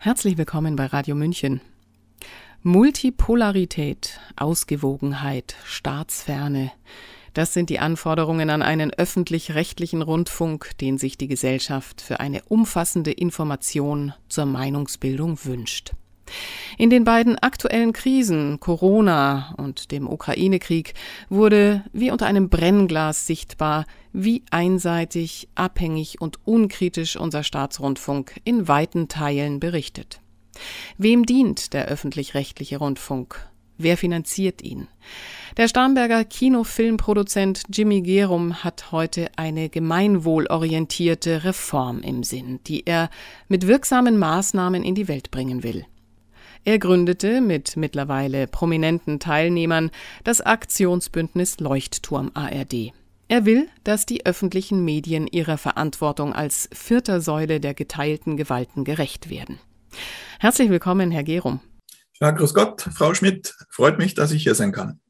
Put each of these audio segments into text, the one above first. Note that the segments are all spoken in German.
Herzlich willkommen bei Radio München. Multipolarität, Ausgewogenheit, Staatsferne, das sind die Anforderungen an einen öffentlich-rechtlichen Rundfunk, den sich die Gesellschaft für eine umfassende Information zur Meinungsbildung wünscht. In den beiden aktuellen Krisen, Corona und dem Ukraine-Krieg, wurde wie unter einem Brennglas sichtbar, wie einseitig, abhängig und unkritisch unser Staatsrundfunk in weiten Teilen berichtet. Wem dient der öffentlich-rechtliche Rundfunk? Wer finanziert ihn? Der Starnberger Kinofilmproduzent Jimmy Gerum hat heute eine gemeinwohlorientierte Reform im Sinn, die er mit wirksamen Maßnahmen in die Welt bringen will. Er gründete mit mittlerweile prominenten Teilnehmern das Aktionsbündnis Leuchtturm ARD. Er will, dass die öffentlichen Medien ihrer Verantwortung als vierter Säule der geteilten Gewalten gerecht werden. Herzlich willkommen, Herr Gerum. Ja, grüß Gott, Frau Schmidt. Freut mich, dass ich hier sein kann.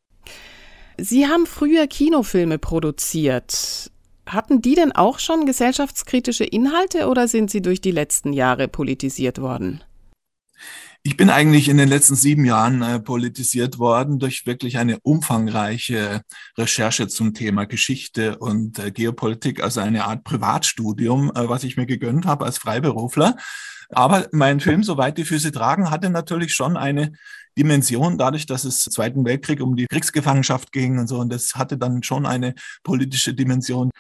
Sie haben früher Kinofilme produziert. Hatten die denn auch schon gesellschaftskritische Inhalte oder sind sie durch die letzten Jahre politisiert worden? Ich bin eigentlich in den letzten sieben Jahren äh, politisiert worden durch wirklich eine umfangreiche Recherche zum Thema Geschichte und äh, Geopolitik, also eine Art Privatstudium, äh, was ich mir gegönnt habe als Freiberufler. Aber mein Film, Soweit die Füße tragen, hatte natürlich schon eine Dimension, dadurch, dass es im Zweiten Weltkrieg um die Kriegsgefangenschaft ging und so. Und das hatte dann schon eine politische Dimension.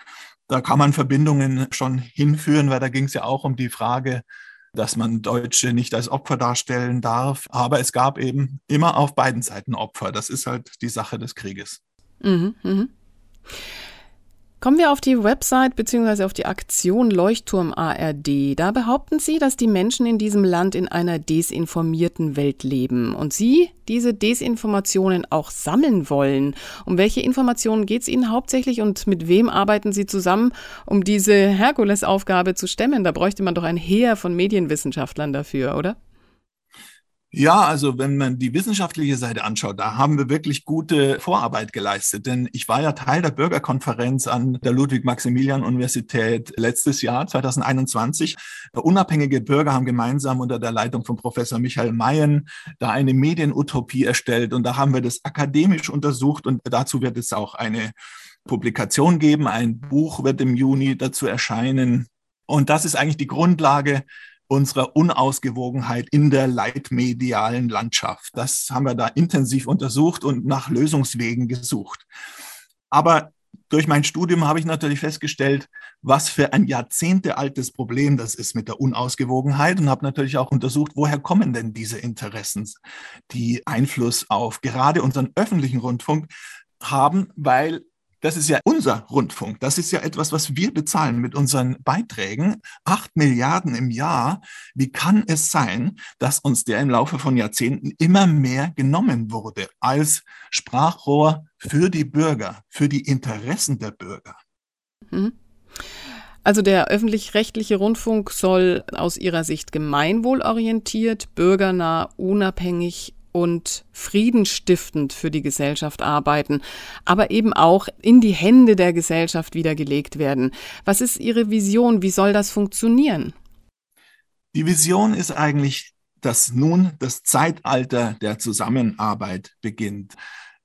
Da kann man Verbindungen schon hinführen, weil da ging es ja auch um die Frage, dass man Deutsche nicht als Opfer darstellen darf. Aber es gab eben immer auf beiden Seiten Opfer. Das ist halt die Sache des Krieges. Mhm, mh. Kommen wir auf die Website bzw. auf die Aktion Leuchtturm ARD. Da behaupten Sie, dass die Menschen in diesem Land in einer desinformierten Welt leben und Sie diese Desinformationen auch sammeln wollen. Um welche Informationen geht es Ihnen hauptsächlich und mit wem arbeiten Sie zusammen, um diese Herkulesaufgabe zu stemmen? Da bräuchte man doch ein Heer von Medienwissenschaftlern dafür, oder? Ja, also wenn man die wissenschaftliche Seite anschaut, da haben wir wirklich gute Vorarbeit geleistet. Denn ich war ja Teil der Bürgerkonferenz an der Ludwig-Maximilian-Universität letztes Jahr, 2021. Unabhängige Bürger haben gemeinsam unter der Leitung von Professor Michael Mayen da eine Medienutopie erstellt. Und da haben wir das akademisch untersucht und dazu wird es auch eine Publikation geben. Ein Buch wird im Juni dazu erscheinen. Und das ist eigentlich die Grundlage unserer Unausgewogenheit in der leitmedialen Landschaft. Das haben wir da intensiv untersucht und nach Lösungswegen gesucht. Aber durch mein Studium habe ich natürlich festgestellt, was für ein jahrzehntealtes Problem das ist mit der Unausgewogenheit und habe natürlich auch untersucht, woher kommen denn diese Interessen, die Einfluss auf gerade unseren öffentlichen Rundfunk haben, weil das ist ja unser Rundfunk. Das ist ja etwas, was wir bezahlen mit unseren Beiträgen. Acht Milliarden im Jahr. Wie kann es sein, dass uns der im Laufe von Jahrzehnten immer mehr genommen wurde als Sprachrohr für die Bürger, für die Interessen der Bürger? Mhm. Also der öffentlich-rechtliche Rundfunk soll aus Ihrer Sicht gemeinwohlorientiert, bürgernah, unabhängig und friedenstiftend für die Gesellschaft arbeiten, aber eben auch in die Hände der Gesellschaft wieder gelegt werden. Was ist Ihre Vision? Wie soll das funktionieren? Die Vision ist eigentlich, dass nun das Zeitalter der Zusammenarbeit beginnt.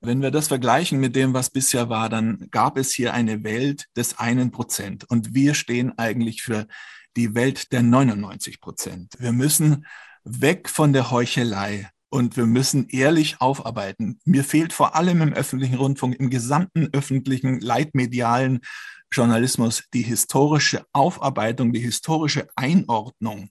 Wenn wir das vergleichen mit dem, was bisher war, dann gab es hier eine Welt des einen Prozent und wir stehen eigentlich für die Welt der 99 Prozent. Wir müssen weg von der Heuchelei, und wir müssen ehrlich aufarbeiten. Mir fehlt vor allem im öffentlichen Rundfunk, im gesamten öffentlichen leitmedialen Journalismus die historische Aufarbeitung, die historische Einordnung.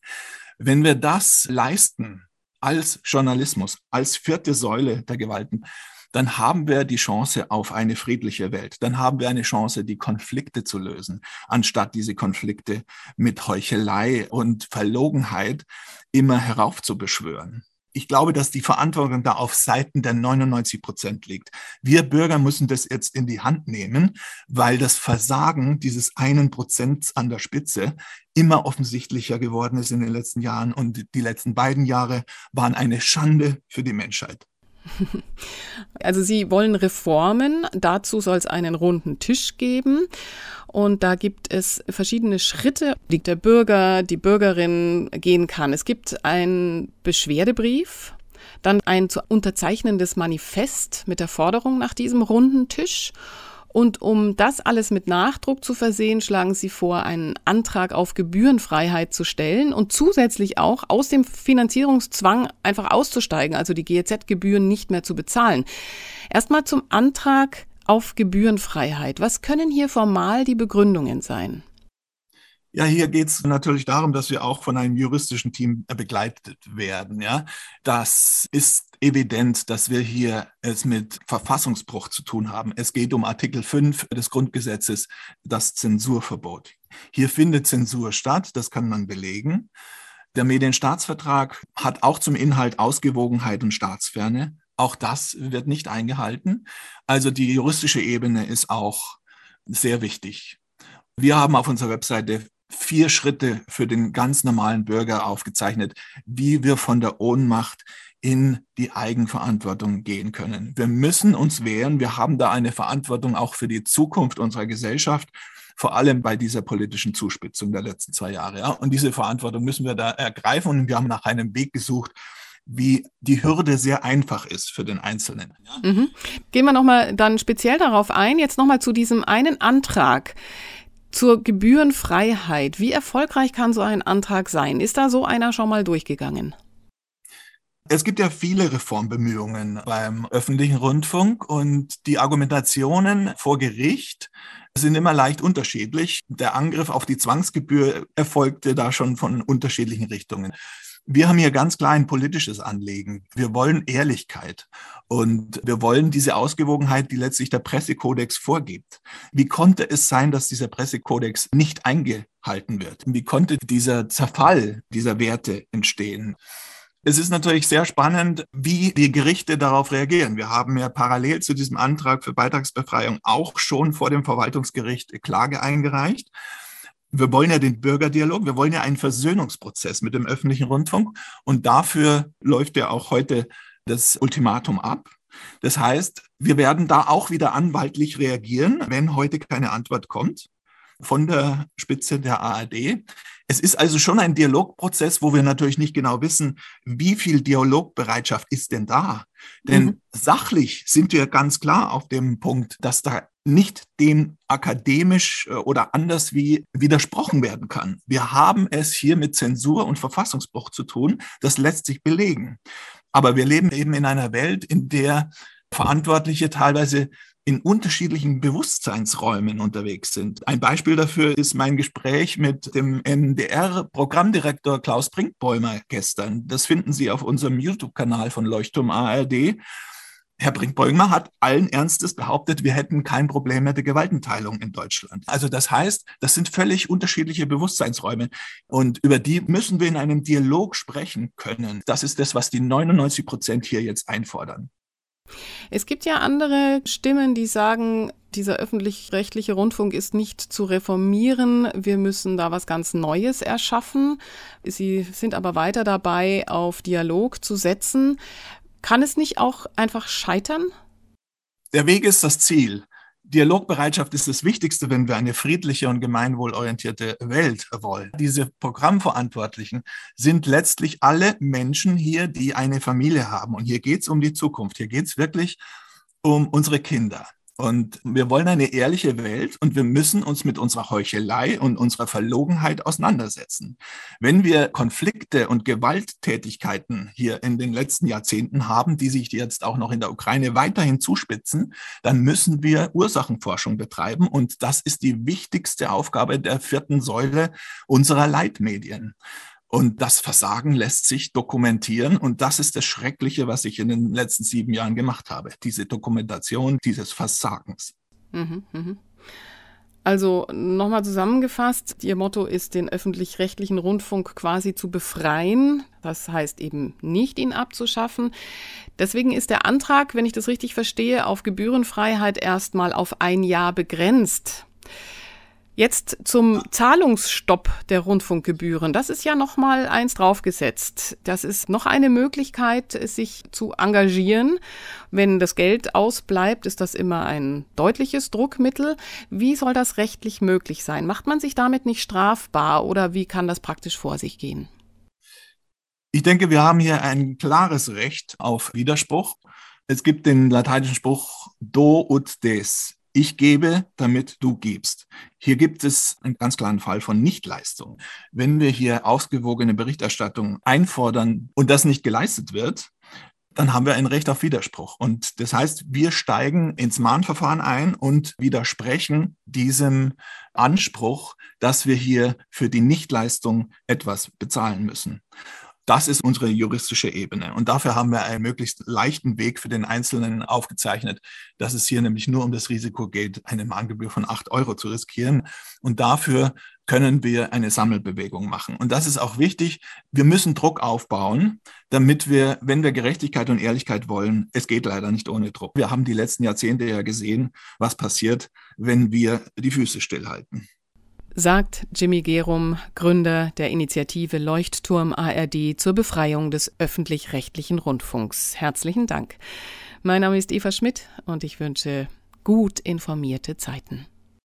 Wenn wir das leisten als Journalismus, als vierte Säule der Gewalten, dann haben wir die Chance auf eine friedliche Welt. Dann haben wir eine Chance, die Konflikte zu lösen, anstatt diese Konflikte mit Heuchelei und Verlogenheit immer heraufzubeschwören ich glaube, dass die Verantwortung da auf Seiten der 99 Prozent liegt. Wir Bürger müssen das jetzt in die Hand nehmen, weil das Versagen dieses einen Prozents an der Spitze immer offensichtlicher geworden ist in den letzten Jahren. Und die letzten beiden Jahre waren eine Schande für die Menschheit. Also Sie wollen Reformen, dazu soll es einen runden Tisch geben. Und da gibt es verschiedene Schritte, die der Bürger, die Bürgerin gehen kann. Es gibt einen Beschwerdebrief, dann ein zu unterzeichnendes Manifest mit der Forderung nach diesem runden Tisch. Und um das alles mit Nachdruck zu versehen, schlagen Sie vor, einen Antrag auf Gebührenfreiheit zu stellen und zusätzlich auch aus dem Finanzierungszwang einfach auszusteigen, also die GEZ-Gebühren nicht mehr zu bezahlen. Erstmal zum Antrag auf Gebührenfreiheit. Was können hier formal die Begründungen sein? Ja, hier geht es natürlich darum, dass wir auch von einem juristischen Team begleitet werden. Ja, das ist evident, dass wir hier es mit Verfassungsbruch zu tun haben. Es geht um Artikel 5 des Grundgesetzes, das Zensurverbot. Hier findet Zensur statt, das kann man belegen. Der Medienstaatsvertrag hat auch zum Inhalt Ausgewogenheit und Staatsferne. Auch das wird nicht eingehalten. Also die juristische Ebene ist auch sehr wichtig. Wir haben auf unserer Webseite vier Schritte für den ganz normalen Bürger aufgezeichnet, wie wir von der Ohnmacht in die Eigenverantwortung gehen können. Wir müssen uns wehren. Wir haben da eine Verantwortung auch für die Zukunft unserer Gesellschaft, vor allem bei dieser politischen Zuspitzung der letzten zwei Jahre. Ja. Und diese Verantwortung müssen wir da ergreifen. Und wir haben nach einem Weg gesucht, wie die Hürde sehr einfach ist für den Einzelnen. Ja. Mhm. Gehen wir nochmal dann speziell darauf ein. Jetzt nochmal zu diesem einen Antrag zur Gebührenfreiheit. Wie erfolgreich kann so ein Antrag sein? Ist da so einer schon mal durchgegangen? Es gibt ja viele Reformbemühungen beim öffentlichen Rundfunk und die Argumentationen vor Gericht sind immer leicht unterschiedlich. Der Angriff auf die Zwangsgebühr erfolgte da schon von unterschiedlichen Richtungen. Wir haben hier ganz klar ein politisches Anliegen. Wir wollen Ehrlichkeit und wir wollen diese Ausgewogenheit, die letztlich der Pressekodex vorgibt. Wie konnte es sein, dass dieser Pressekodex nicht eingehalten wird? Wie konnte dieser Zerfall dieser Werte entstehen? Es ist natürlich sehr spannend, wie die Gerichte darauf reagieren. Wir haben ja parallel zu diesem Antrag für Beitragsbefreiung auch schon vor dem Verwaltungsgericht Klage eingereicht wir wollen ja den Bürgerdialog, wir wollen ja einen Versöhnungsprozess mit dem öffentlichen Rundfunk und dafür läuft ja auch heute das Ultimatum ab. Das heißt, wir werden da auch wieder anwaltlich reagieren, wenn heute keine Antwort kommt von der Spitze der ARD. Es ist also schon ein Dialogprozess, wo wir natürlich nicht genau wissen, wie viel Dialogbereitschaft ist denn da. Denn mhm. sachlich sind wir ganz klar auf dem Punkt, dass da nicht dem akademisch äh, oder anders wie widersprochen werden kann. Wir haben es hier mit Zensur und Verfassungsbruch zu tun. Das lässt sich belegen. Aber wir leben eben in einer Welt, in der Verantwortliche teilweise in unterschiedlichen Bewusstseinsräumen unterwegs sind. Ein Beispiel dafür ist mein Gespräch mit dem NDR-Programmdirektor Klaus Brinkbäumer gestern. Das finden Sie auf unserem YouTube-Kanal von Leuchtturm ARD. Herr Brinkbäumer hat allen Ernstes behauptet, wir hätten kein Problem mit der Gewaltenteilung in Deutschland. Also das heißt, das sind völlig unterschiedliche Bewusstseinsräume und über die müssen wir in einem Dialog sprechen können. Das ist das, was die 99 Prozent hier jetzt einfordern. Es gibt ja andere Stimmen, die sagen, dieser öffentlich-rechtliche Rundfunk ist nicht zu reformieren. Wir müssen da was ganz Neues erschaffen. Sie sind aber weiter dabei, auf Dialog zu setzen. Kann es nicht auch einfach scheitern? Der Weg ist das Ziel. Dialogbereitschaft ist das Wichtigste, wenn wir eine friedliche und gemeinwohlorientierte Welt wollen. Diese Programmverantwortlichen sind letztlich alle Menschen hier, die eine Familie haben. Und hier geht es um die Zukunft. Hier geht es wirklich um unsere Kinder. Und wir wollen eine ehrliche Welt und wir müssen uns mit unserer Heuchelei und unserer Verlogenheit auseinandersetzen. Wenn wir Konflikte und Gewalttätigkeiten hier in den letzten Jahrzehnten haben, die sich jetzt auch noch in der Ukraine weiterhin zuspitzen, dann müssen wir Ursachenforschung betreiben. Und das ist die wichtigste Aufgabe der vierten Säule unserer Leitmedien. Und das Versagen lässt sich dokumentieren. Und das ist das Schreckliche, was ich in den letzten sieben Jahren gemacht habe. Diese Dokumentation dieses Versagens. Mhm, mh. Also nochmal zusammengefasst, Ihr Motto ist, den öffentlich-rechtlichen Rundfunk quasi zu befreien. Das heißt eben nicht, ihn abzuschaffen. Deswegen ist der Antrag, wenn ich das richtig verstehe, auf Gebührenfreiheit erstmal auf ein Jahr begrenzt. Jetzt zum Zahlungsstopp der Rundfunkgebühren. Das ist ja noch mal eins draufgesetzt. Das ist noch eine Möglichkeit, sich zu engagieren. Wenn das Geld ausbleibt, ist das immer ein deutliches Druckmittel. Wie soll das rechtlich möglich sein? Macht man sich damit nicht strafbar oder wie kann das praktisch vor sich gehen? Ich denke, wir haben hier ein klares Recht auf Widerspruch. Es gibt den lateinischen Spruch do ut des ich gebe, damit du gibst. Hier gibt es einen ganz klaren Fall von Nichtleistung. Wenn wir hier ausgewogene Berichterstattung einfordern und das nicht geleistet wird, dann haben wir ein Recht auf Widerspruch. Und das heißt, wir steigen ins Mahnverfahren ein und widersprechen diesem Anspruch, dass wir hier für die Nichtleistung etwas bezahlen müssen. Das ist unsere juristische Ebene. Und dafür haben wir einen möglichst leichten Weg für den Einzelnen aufgezeichnet, dass es hier nämlich nur um das Risiko geht, eine Mahngebühr von acht Euro zu riskieren. Und dafür können wir eine Sammelbewegung machen. Und das ist auch wichtig. Wir müssen Druck aufbauen, damit wir, wenn wir Gerechtigkeit und Ehrlichkeit wollen, es geht leider nicht ohne Druck. Wir haben die letzten Jahrzehnte ja gesehen, was passiert, wenn wir die Füße stillhalten sagt Jimmy Gerum, Gründer der Initiative Leuchtturm ARD zur Befreiung des öffentlich-rechtlichen Rundfunks. Herzlichen Dank. Mein Name ist Eva Schmidt und ich wünsche gut informierte Zeiten.